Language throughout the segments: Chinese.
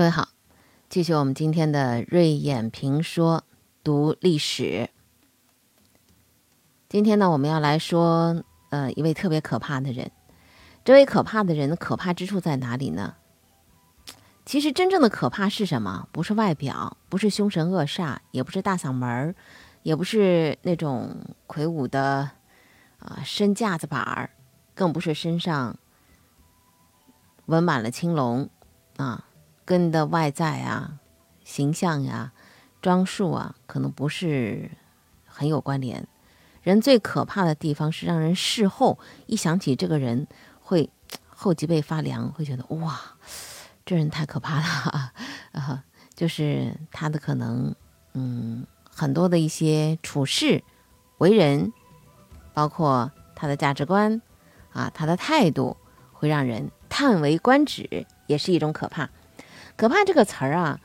各位好，继续我们今天的锐眼评说读历史。今天呢，我们要来说，呃，一位特别可怕的人。这位可怕的人的可怕之处在哪里呢？其实真正的可怕是什么？不是外表，不是凶神恶煞，也不是大嗓门儿，也不是那种魁梧的啊身架子板儿，更不是身上纹满了青龙啊。跟你的外在啊、形象呀、装束啊，可能不是很有关联。人最可怕的地方是让人事后一想起这个人，会后脊背发凉，会觉得哇，这人太可怕了 啊！就是他的可能，嗯，很多的一些处事、为人，包括他的价值观啊，他的态度，会让人叹为观止，也是一种可怕。可怕这个词儿啊，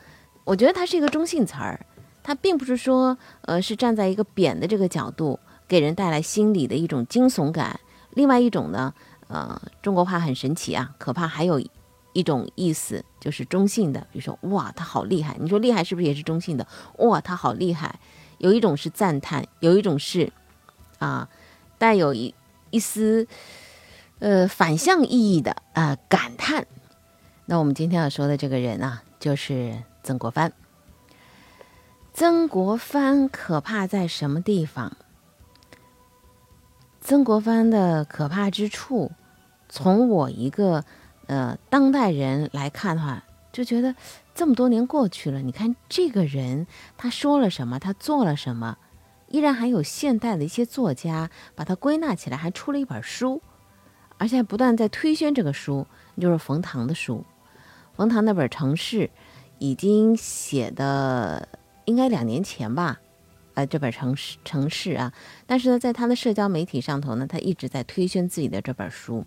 我觉得它是一个中性词儿，它并不是说，呃，是站在一个贬的这个角度给人带来心理的一种惊悚感。另外一种呢，呃，中国话很神奇啊，可怕还有一种意思就是中性的，比如说哇，他好厉害。你说厉害是不是也是中性的？哇，他好厉害。有一种是赞叹，有一种是啊，带有一一丝呃反向意义的啊感叹。那我们今天要说的这个人啊，就是曾国藩。曾国藩可怕在什么地方？曾国藩的可怕之处，从我一个呃当代人来看的话，就觉得这么多年过去了，你看这个人他说了什么，他做了什么，依然还有现代的一些作家把它归纳起来，还出了一本书，而且还不断在推宣这个书，就是冯唐的书。冯唐那本《城市》已经写的应该两年前吧，呃，这本《城市》城市啊，但是呢，在他的社交媒体上头呢，他一直在推宣自己的这本书。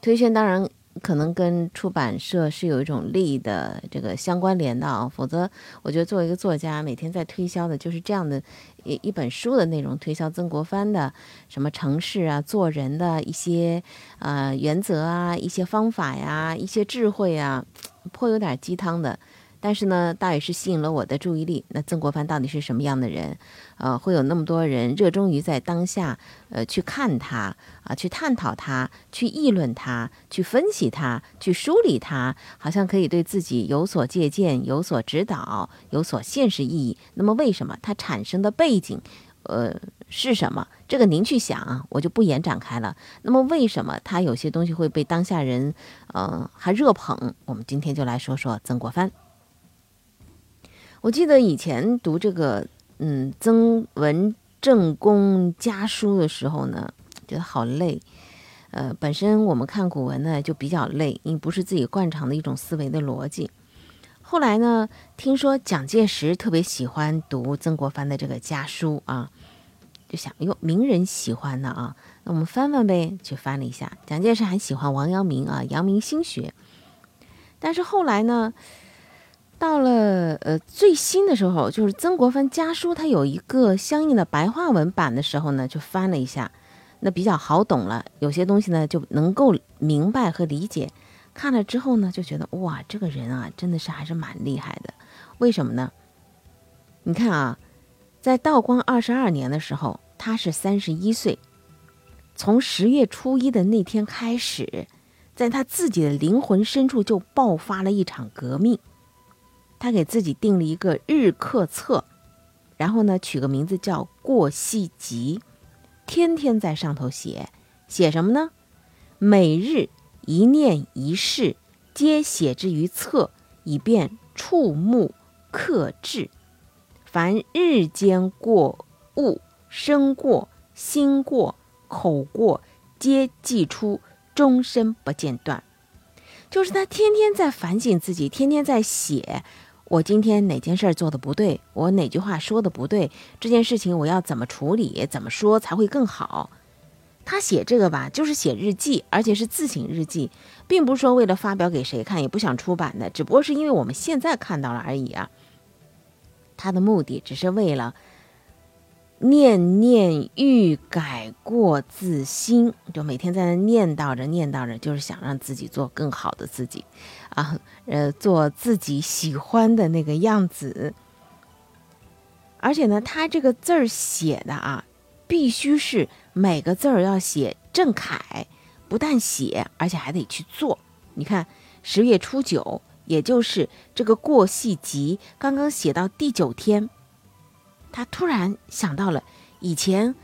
推宣当然可能跟出版社是有一种利益的这个相关联的啊，否则我觉得作为一个作家，每天在推销的就是这样的一一本书的内容，推销曾国藩的什么城市啊、做人的一些呃原则啊、一些方法呀、一些智慧啊，颇有点鸡汤的。但是呢，大也是吸引了我的注意力。那曾国藩到底是什么样的人？呃，会有那么多人热衷于在当下，呃，去看他啊，去探讨他，去议论他，去分析他，去梳理他，好像可以对自己有所借鉴、有所指导、有所现实意义。那么，为什么它产生的背景，呃，是什么？这个您去想啊，我就不延展开了。那么，为什么他有些东西会被当下人，呃，还热捧？我们今天就来说说曾国藩。我记得以前读这个嗯曾文正公家书的时候呢，觉得好累。呃，本身我们看古文呢就比较累，因为不是自己惯常的一种思维的逻辑。后来呢，听说蒋介石特别喜欢读曾国藩的这个家书啊，就想哟，名人喜欢的啊，那我们翻翻呗，去翻了一下。蒋介石还喜欢王阳明啊，阳明心学。但是后来呢？到了呃最新的时候，就是曾国藩家书，他有一个相应的白话文版的时候呢，就翻了一下，那比较好懂了，有些东西呢就能够明白和理解。看了之后呢，就觉得哇，这个人啊，真的是还是蛮厉害的。为什么呢？你看啊，在道光二十二年的时候，他是三十一岁，从十月初一的那天开始，在他自己的灵魂深处就爆发了一场革命。他给自己定了一个日课册，然后呢，取个名字叫《过隙集》，天天在上头写，写什么呢？每日一念一事，皆写之于册，以便触目克制。凡日间过物、身过、心过、口过，皆记出，终身不间断。就是他天天在反省自己，天天在写。我今天哪件事做的不对？我哪句话说的不对？这件事情我要怎么处理？怎么说才会更好？他写这个吧，就是写日记，而且是自省日记，并不是说为了发表给谁看，也不想出版的，只不过是因为我们现在看到了而已啊。他的目的只是为了念念欲改过自新，就每天在那念叨着念叨着，就是想让自己做更好的自己。啊，呃，做自己喜欢的那个样子。而且呢，他这个字儿写的啊，必须是每个字儿要写正楷，不但写，而且还得去做。你看，十月初九，也就是这个过戏集刚刚写到第九天，他突然想到了以前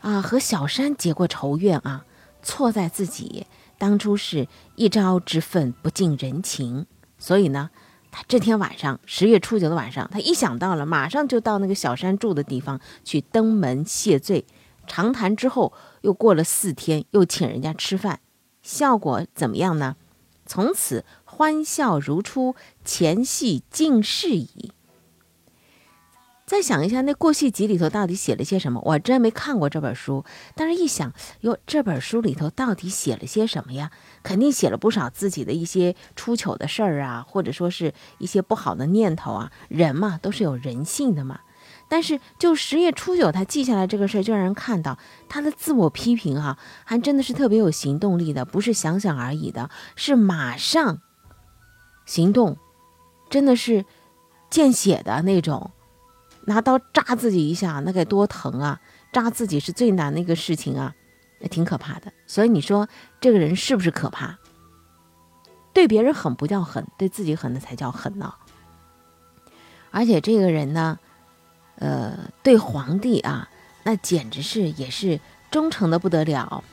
啊和小山结过仇怨啊，错在自己当初是一朝之愤不近人情，所以呢。他这天晚上，十月初九的晚上，他一想到了，马上就到那个小山住的地方去登门谢罪。长谈之后，又过了四天，又请人家吃饭，效果怎么样呢？从此欢笑如初，前戏尽事矣。再想一下，那过戏集里头到底写了些什么？我真没看过这本书，但是一想，哟，这本书里头到底写了些什么呀？肯定写了不少自己的一些出糗的事儿啊，或者说是一些不好的念头啊。人嘛，都是有人性的嘛。但是就十月初九，他记下来这个事儿，就让人看到他的自我批评哈，还真的是特别有行动力的，不是想想而已的，是马上行动，真的是见血的那种。拿刀扎自己一下，那该多疼啊！扎自己是最难的一个事情啊，也挺可怕的。所以你说这个人是不是可怕？对别人狠不叫狠，对自己狠的才叫狠呢。而且这个人呢，呃，对皇帝啊，那简直是也是忠诚的不得了。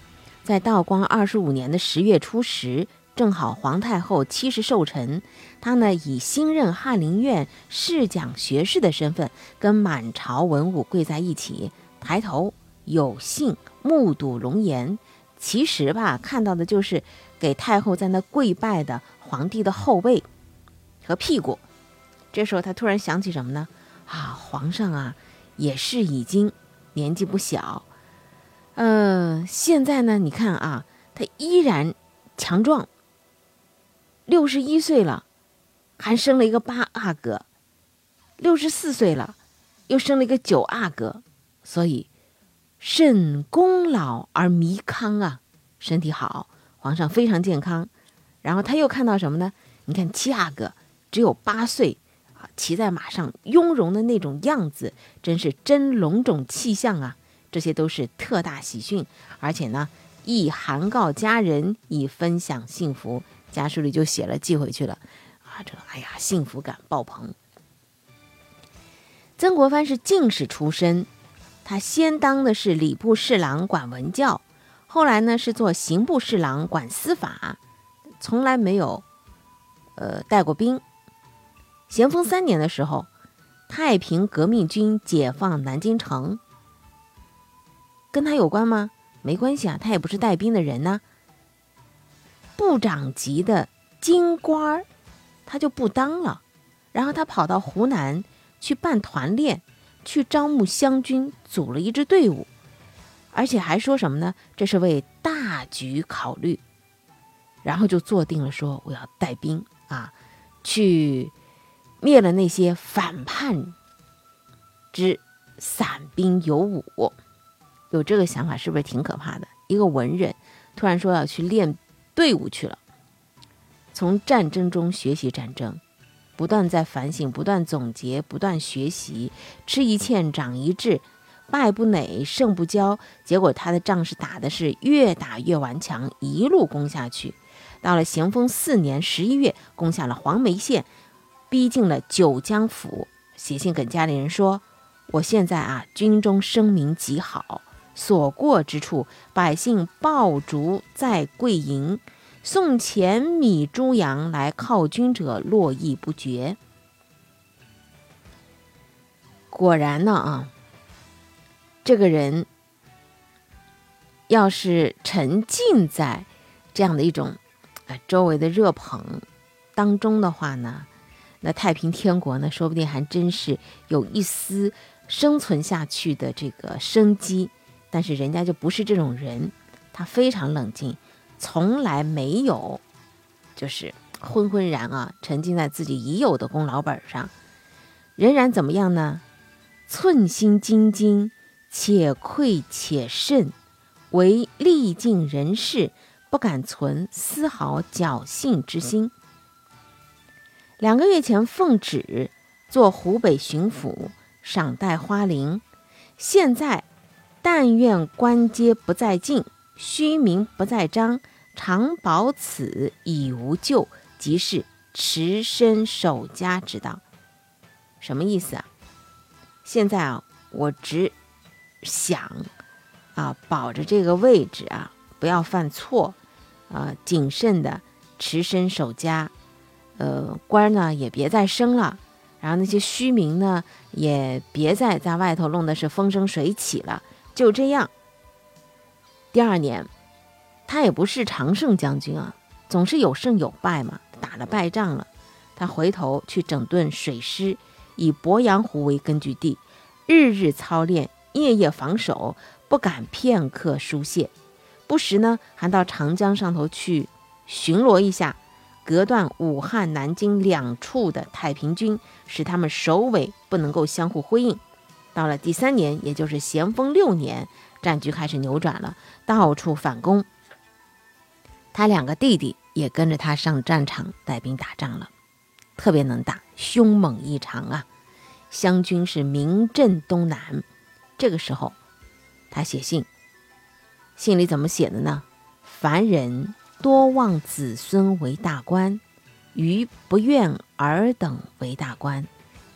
在道光二十五年的十月初十。正好皇太后七十寿辰，他呢以新任翰林院侍讲学士的身份，跟满朝文武跪在一起，抬头有幸目睹龙颜。其实吧，看到的就是给太后在那跪拜的皇帝的后背和屁股。这时候他突然想起什么呢？啊，皇上啊，也是已经年纪不小，呃，现在呢，你看啊，他依然强壮。六十一岁了，还生了一个八阿哥；六十四岁了，又生了一个九阿哥。所以，肾功老而弥康啊，身体好，皇上非常健康。然后他又看到什么呢？你看七阿哥只有八岁啊，骑在马上雍容的那种样子，真是真龙种气象啊！这些都是特大喜讯，而且呢，亦函告家人，以分享幸福。家书里就写了，寄回去了，啊，这哎呀，幸福感爆棚。曾国藩是进士出身，他先当的是礼部侍郎，管文教，后来呢是做刑部侍郎，管司法，从来没有，呃，带过兵。咸丰三年的时候，太平革命军解放南京城，跟他有关吗？没关系啊，他也不是带兵的人呢。部长级的京官儿，他就不当了，然后他跑到湖南去办团练，去招募湘军，组了一支队伍，而且还说什么呢？这是为大局考虑，然后就坐定了，说我要带兵啊，去灭了那些反叛之散兵游武。有这个想法是不是挺可怕的？一个文人突然说要去练。队伍去了，从战争中学习战争，不断在反省，不断总结，不断学习，吃一堑长一智，败不馁，胜不骄。结果他的仗是打的是越打越顽强，一路攻下去。到了咸丰四年十一月，攻下了黄梅县，逼近了九江府，写信给家里人说：“我现在啊，军中声名极好。”所过之处，百姓爆竹在跪迎，送钱米猪羊来犒军者络绎不绝。果然呢啊，这个人要是沉浸在这样的一种啊周围的热捧当中的话呢，那太平天国呢，说不定还真是有一丝生存下去的这个生机。但是人家就不是这种人，他非常冷静，从来没有就是昏昏然啊，沉浸在自己已有的功劳本上，仍然怎么样呢？寸心兢兢，且愧且慎，唯历尽人事，不敢存丝毫侥幸之心。两个月前奉旨做湖北巡抚，赏戴花翎。现在，但愿官阶不再进，虚名不再彰，常保此已无咎，即是持身守家之道。什么意思啊？现在啊，我只想啊，保着这个位置啊，不要犯错，啊，谨慎的持身守家。呃，官呢也别再升了，然后那些虚名呢也别再在外头弄的是风生水起了，就这样。第二年，他也不是常胜将军啊，总是有胜有败嘛，打了败仗了，他回头去整顿水师，以鄱阳湖为根据地，日日操练，夜夜防守，不敢片刻疏懈，不时呢还到长江上头去巡逻一下。隔断武汉、南京两处的太平军，使他们首尾不能够相互辉映。到了第三年，也就是咸丰六年，战局开始扭转了，到处反攻。他两个弟弟也跟着他上战场带兵打仗了，特别能打，凶猛异常啊！湘军是名震东南。这个时候，他写信，信里怎么写的呢？凡人。多望子孙为大官，余不愿尔等为大官，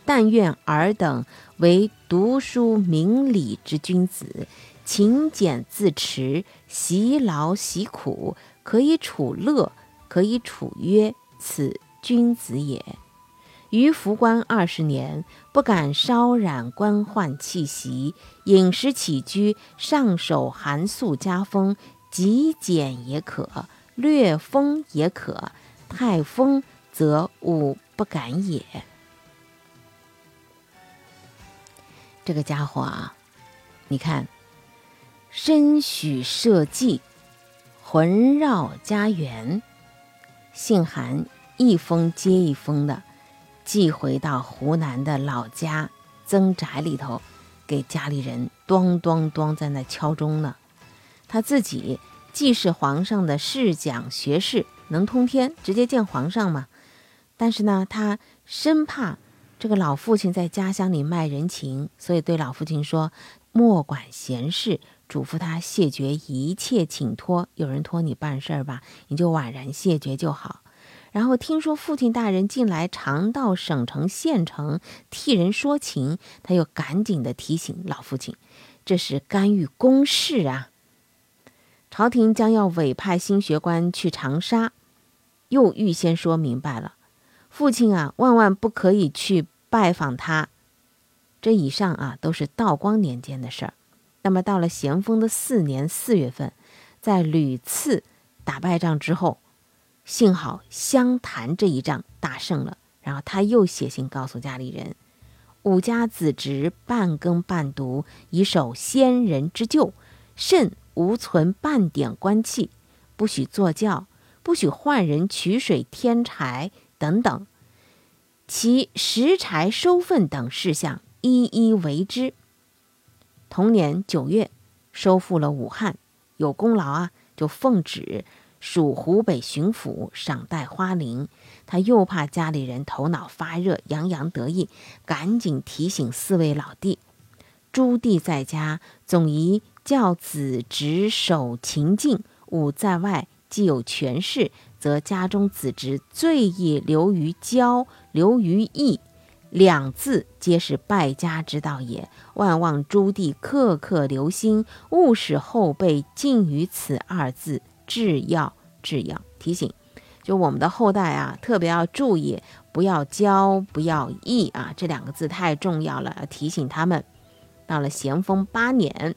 但愿尔等为读书明理之君子，勤俭自持，习劳习苦，可以处乐，可以处约，此君子也。于服官二十年，不敢稍染官宦气息，饮食起居上守寒素家风，极简也可。略丰也可，太丰则吾不敢也。这个家伙啊，你看，身许社稷，魂绕家园，信函一封接一封的寄回到湖南的老家曾宅里头，给家里人咚咚咚在那敲钟呢。他自己。既是皇上的侍讲学士，能通天，直接见皇上嘛。但是呢，他生怕这个老父亲在家乡里卖人情，所以对老父亲说：“莫管闲事，嘱咐他谢绝一切请托。有人托你办事儿吧，你就婉然谢绝就好。”然后听说父亲大人近来常到省城、县城替人说情，他又赶紧的提醒老父亲：“这是干预公事啊。”朝廷将要委派新学官去长沙，又预先说明白了，父亲啊，万万不可以去拜访他。这以上啊，都是道光年间的事儿。那么到了咸丰的四年四月份，在屡次打败仗之后，幸好湘潭这一仗大胜了，然后他又写信告诉家里人：“吾家子侄半耕半读，以守先人之旧，甚。”无存半点官气，不许坐轿，不许换人取水添柴等等，其拾柴收粪等事项一一为之。同年九月，收复了武汉，有功劳啊，就奉旨属湖北巡抚，赏戴花翎。他又怕家里人头脑发热，洋洋得意，赶紧提醒四位老弟：朱棣在家，总宜。教子侄守勤敬，吾在外既有权势，则家中子侄最易流于骄，流于义，两字皆是败家之道也。万望朱棣刻刻留心，勿使后辈尽于此二字，至要至要。提醒，就我们的后代啊，特别要注意，不要骄，不要义啊，这两个字太重要了，要提醒他们。到了咸丰八年。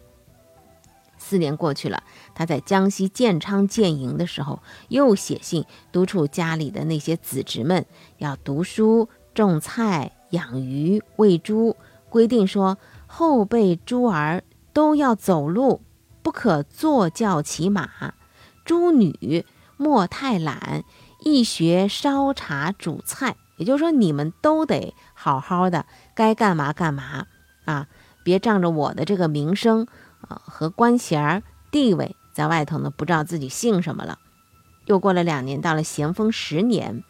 四年过去了，他在江西建昌建营的时候，又写信督促家里的那些子侄们要读书、种菜、养鱼、喂猪，规定说后辈猪儿都要走路，不可坐轿骑马；猪女莫太懒，易学烧茶煮菜。也就是说，你们都得好好的，该干嘛干嘛啊，别仗着我的这个名声。啊，和官衔儿、地位在外头呢，不知道自己姓什么了。又过了两年，到了咸丰十年，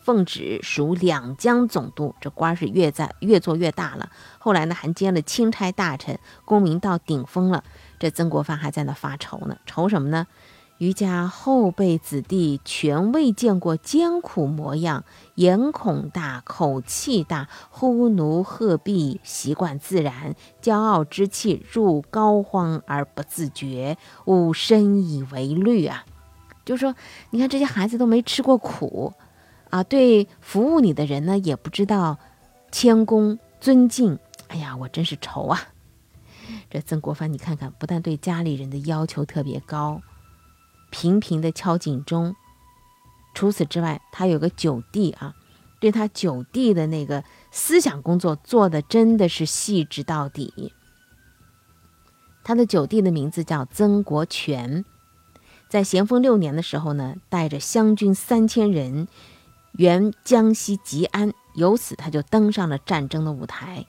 奉旨属两江总督，这官是越在越做越大了。后来呢，还兼了钦差大臣，功名到顶峰了。这曾国藩还在那发愁呢，愁什么呢？余家后辈子弟全未见过艰苦模样，眼孔大，口气大，呼奴喝婢，习惯自然，骄傲之气入膏肓而不自觉，吾深以为虑啊！就说，你看这些孩子都没吃过苦。啊，对服务你的人呢，也不知道谦恭尊敬。哎呀，我真是愁啊！这曾国藩，你看看，不但对家里人的要求特别高，频频的敲警钟。除此之外，他有个九弟啊，对他九弟的那个思想工作做的真的是细致到底。他的九弟的名字叫曾国荃，在咸丰六年的时候呢，带着湘军三千人。原江西吉安，由此他就登上了战争的舞台，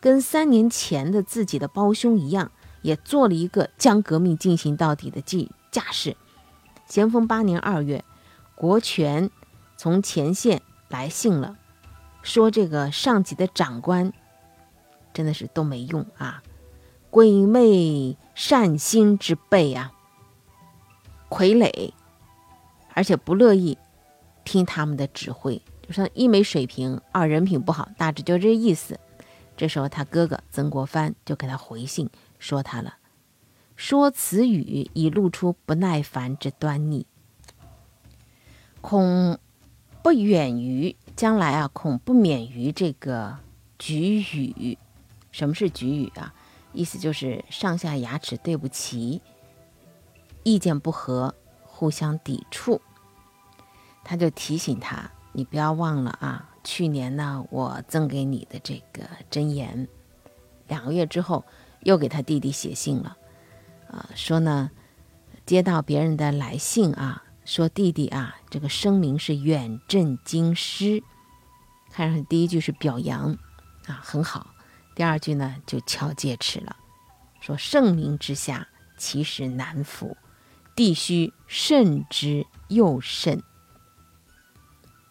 跟三年前的自己的胞兄一样，也做了一个将革命进行到底的计架势。咸丰八年二月，国权从前线来信了，说这个上级的长官真的是都没用啊，鬼魅善心之辈啊，傀儡，而且不乐意。听他们的指挥，就说一没水平，二人品不好，大致就这意思。这时候他哥哥曾国藩就给他回信说他了，说此语已露出不耐烦之端倪，恐不远于将来啊，恐不免于这个局语。什么是局语啊？意思就是上下牙齿对不齐，意见不合，互相抵触。他就提醒他：“你不要忘了啊，去年呢，我赠给你的这个真言。”两个月之后，又给他弟弟写信了，啊，说呢，接到别人的来信啊，说弟弟啊，这个声明是远震京师。看上去第一句是表扬，啊，很好；第二句呢，就敲戒尺了，说盛名之下，其实难服，弟须慎之又慎。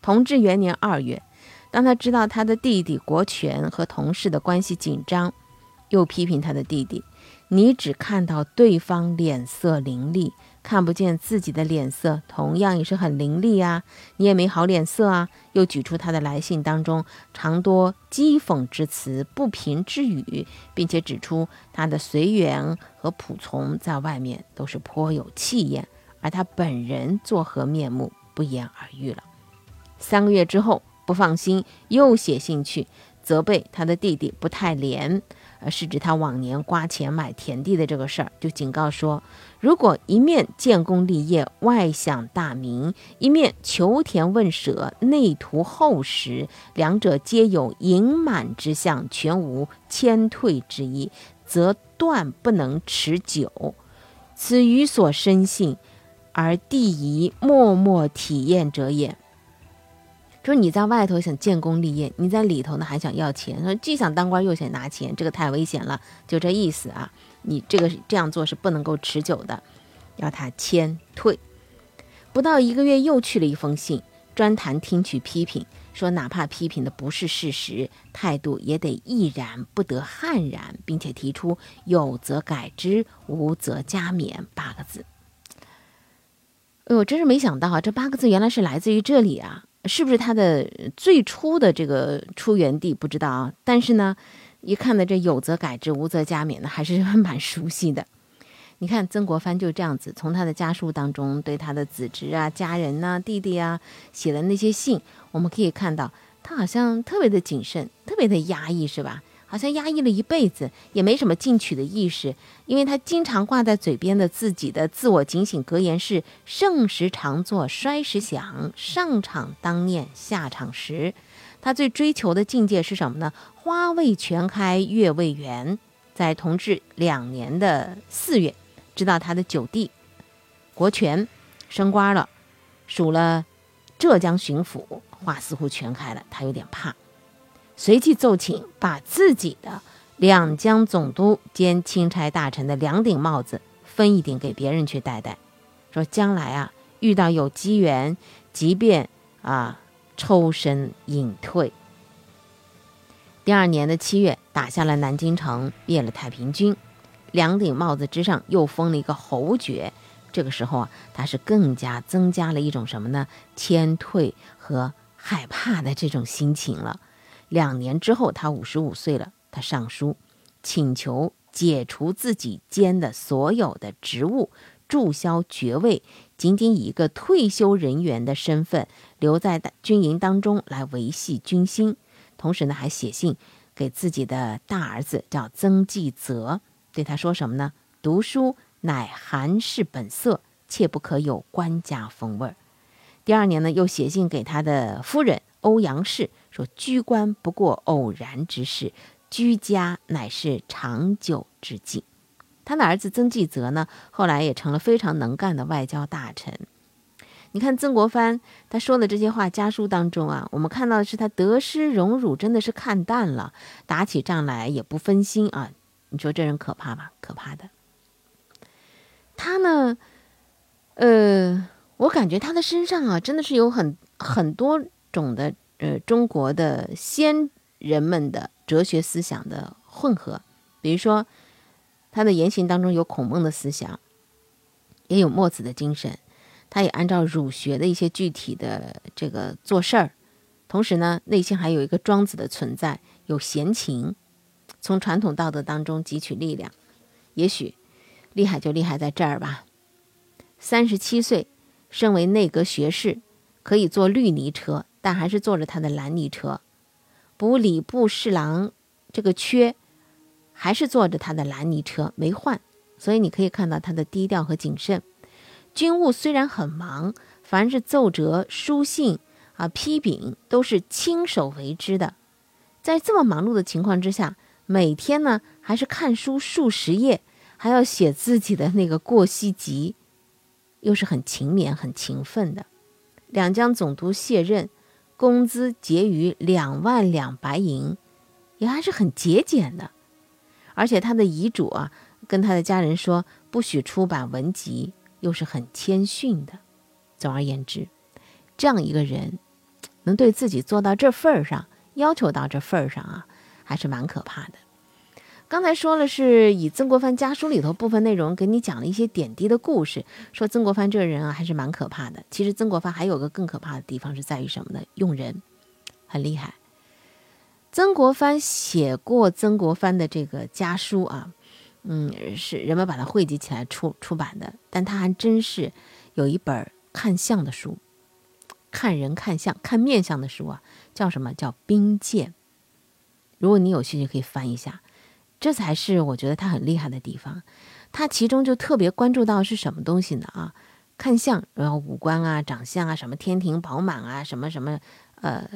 同治元年二月，当他知道他的弟弟国权和同事的关系紧张，又批评他的弟弟：“你只看到对方脸色凌厉，看不见自己的脸色同样也是很凌厉啊！你也没好脸色啊！”又举出他的来信当中常多讥讽之词、不平之语，并且指出他的随缘和仆从在外面都是颇有气焰，而他本人作何面目，不言而喻了。三个月之后，不放心，又写信去责备他的弟弟不太廉，呃，是指他往年刮钱买田地的这个事儿，就警告说，如果一面建功立业，外享大名，一面求田问舍，内图厚实，两者皆有盈满之相，全无谦退之意，则断不能持久。此予所深信，而弟宜默默体验者也。说你在外头想建功立业，你在里头呢还想要钱，说既想当官又想拿钱，这个太危险了，就这意思啊。你这个这样做是不能够持久的，要他谦退。不到一个月又去了一封信，专谈听取批评，说哪怕批评的不是事实，态度也得毅然，不得悍然，并且提出有则改之，无则加勉八个字。哎呦，真是没想到啊，这八个字原来是来自于这里啊。是不是他的最初的这个出源地不知道啊？但是呢，一看呢，这有则改之，无则加勉呢，还是 蛮熟悉的。你看曾国藩就这样子，从他的家书当中对他的子侄啊、家人呐、弟弟啊写的那些信，我们可以看到他好像特别的谨慎，特别的压抑，是吧？好像压抑了一辈子，也没什么进取的意识，因为他经常挂在嘴边的自己的自我警醒格言是“盛时常作，衰时想，上场当念，下场时”。他最追求的境界是什么呢？花未全开，月未圆。在同治两年的四月，知道他的九弟国权升官了，属了浙江巡抚，话似乎全开了，他有点怕。随即奏请把自己的两江总督兼钦差大臣的两顶帽子分一顶给别人去戴戴，说将来啊遇到有机缘，即便啊抽身隐退。第二年的七月，打下了南京城，灭了太平军，两顶帽子之上又封了一个侯爵。这个时候啊，他是更加增加了一种什么呢？谦退和害怕的这种心情了。两年之后，他五十五岁了，他上书请求解除自己兼的所有的职务，注销爵位，仅仅以一个退休人员的身份留在军营当中来维系军心。同时呢，还写信给自己的大儿子，叫曾纪泽，对他说什么呢？读书乃寒士本色，切不可有官家风味儿。第二年呢，又写信给他的夫人欧阳氏，说居官不过偶然之事，居家乃是长久之计。他的儿子曾纪泽呢，后来也成了非常能干的外交大臣。你看曾国藩他说的这些话，家书当中啊，我们看到的是他得失荣辱真的是看淡了，打起仗来也不分心啊。你说这人可怕吧？可怕的。他呢，呃，我感觉他的身上啊，真的是有很很多种的呃中国的先人们的哲学思想的混合。比如说，他的言行当中有孔孟的思想，也有墨子的精神。他也按照儒学的一些具体的这个做事儿，同时呢，内心还有一个庄子的存在，有闲情，从传统道德当中汲取力量。也许厉害就厉害在这儿吧。三十七岁，身为内阁学士，可以坐绿泥车，但还是坐着他的蓝泥车；补礼部侍郎这个缺，还是坐着他的蓝泥车，没换。所以你可以看到他的低调和谨慎。军务虽然很忙，凡是奏折、书信啊、批禀都是亲手为之的。在这么忙碌的情况之下，每天呢还是看书数十页，还要写自己的那个过膝集，又是很勤勉、很勤奋的。两江总督卸任，工资结余两万两白银，也还是很节俭的。而且他的遗嘱啊，跟他的家人说，不许出版文集。又是很谦逊的。总而言之，这样一个人能对自己做到这份儿上，要求到这份儿上啊，还是蛮可怕的。刚才说了，是以曾国藩家书里头部分内容给你讲了一些点滴的故事，说曾国藩这个人啊，还是蛮可怕的。其实曾国藩还有个更可怕的地方是在于什么呢？用人很厉害。曾国藩写过曾国藩的这个家书啊。嗯，是人们把它汇集起来出出版的，但他还真是有一本看相的书，看人看相看面相的书啊，叫什么叫兵谏？如果你有兴趣，可以翻一下，这才是我觉得他很厉害的地方。他其中就特别关注到是什么东西呢？啊，看相，然后五官啊、长相啊，什么天庭饱满啊，什么什么，呃，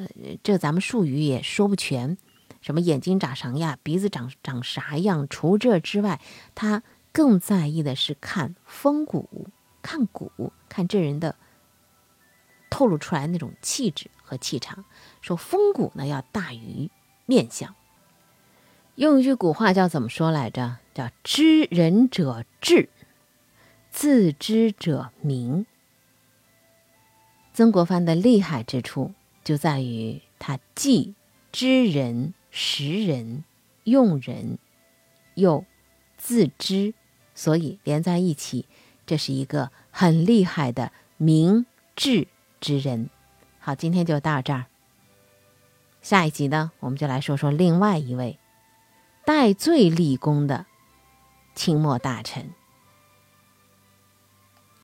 这咱们术语也说不全。什么眼睛长啥样，鼻子长长啥样？除这之外，他更在意的是看风骨，看骨，看这人的透露出来那种气质和气场。说风骨呢要大于面相。用一句古话叫怎么说来着？叫知人者智，自知者明。曾国藩的厉害之处就在于他既知人。识人、用人，又自知，所以连在一起，这是一个很厉害的明智之人。好，今天就到这儿。下一集呢，我们就来说说另外一位戴罪立功的清末大臣。